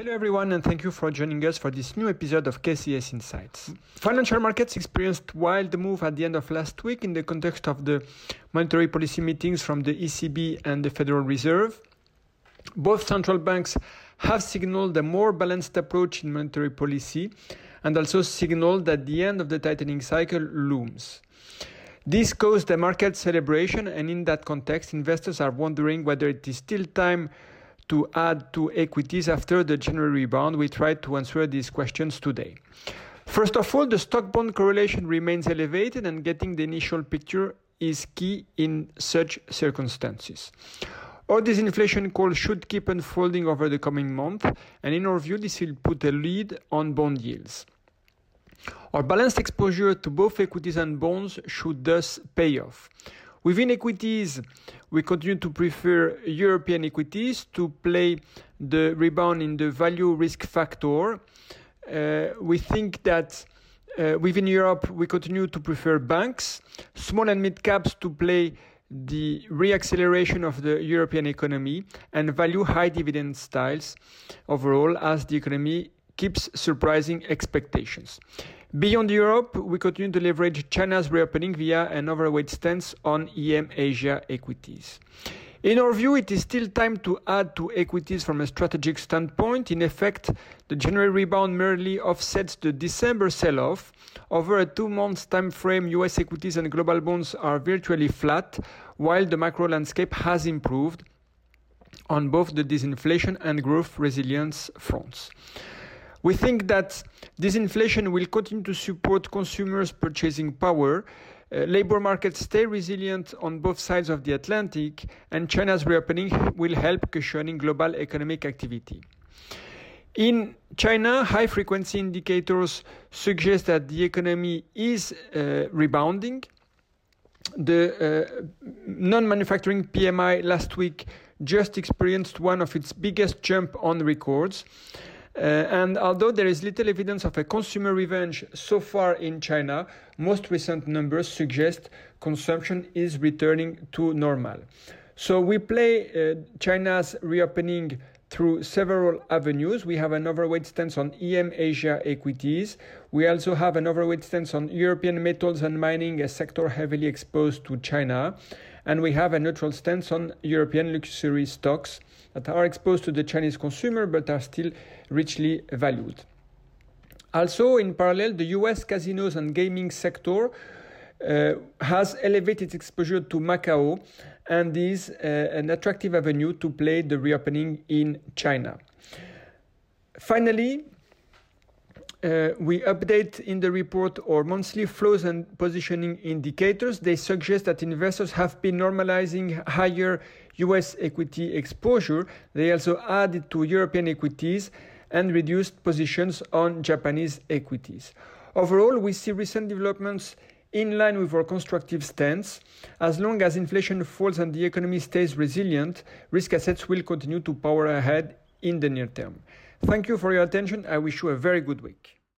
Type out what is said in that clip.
Hello, everyone, and thank you for joining us for this new episode of KCS Insights. Financial markets experienced wild move at the end of last week in the context of the monetary policy meetings from the ECB and the Federal Reserve. Both central banks have signaled a more balanced approach in monetary policy and also signaled that the end of the tightening cycle looms. This caused a market celebration, and in that context, investors are wondering whether it is still time to add to equities after the January rebound. We tried to answer these questions today. First of all, the stock bond correlation remains elevated, and getting the initial picture is key in such circumstances. All disinflation call should keep unfolding over the coming month, and in our view, this will put a lead on bond yields. Our balanced exposure to both equities and bonds should thus pay off. Within equities, we continue to prefer European equities to play the rebound in the value risk factor. Uh, we think that uh, within Europe, we continue to prefer banks, small and mid caps to play the reacceleration of the European economy, and value high dividend styles overall as the economy keeps surprising expectations. Beyond Europe, we continue to leverage China's reopening via an overweight stance on EM Asia equities. In our view, it is still time to add to equities from a strategic standpoint. In effect, the January rebound merely offsets the December sell-off. Over a two-month time frame, US equities and global bonds are virtually flat, while the macro landscape has improved on both the disinflation and growth resilience fronts. We think that disinflation will continue to support consumers' purchasing power. Uh, labor markets stay resilient on both sides of the Atlantic, and China's reopening will help cushioning global economic activity. In China, high frequency indicators suggest that the economy is uh, rebounding. The uh, non manufacturing PMI last week just experienced one of its biggest jump on records. Uh, and although there is little evidence of a consumer revenge so far in China, most recent numbers suggest consumption is returning to normal. So we play uh, China's reopening through several avenues. We have an overweight stance on EM Asia equities. We also have an overweight stance on European metals and mining, a sector heavily exposed to China. And we have a neutral stance on European luxury stocks that are exposed to the Chinese consumer but are still richly valued. Also, in parallel, the US casinos and gaming sector uh, has elevated exposure to Macau and is uh, an attractive avenue to play the reopening in China. Finally, uh, we update in the report our monthly flows and positioning indicators. They suggest that investors have been normalizing higher US equity exposure. They also added to European equities and reduced positions on Japanese equities. Overall, we see recent developments in line with our constructive stance. As long as inflation falls and the economy stays resilient, risk assets will continue to power ahead in the near term. Thank you for your attention. I wish you a very good week.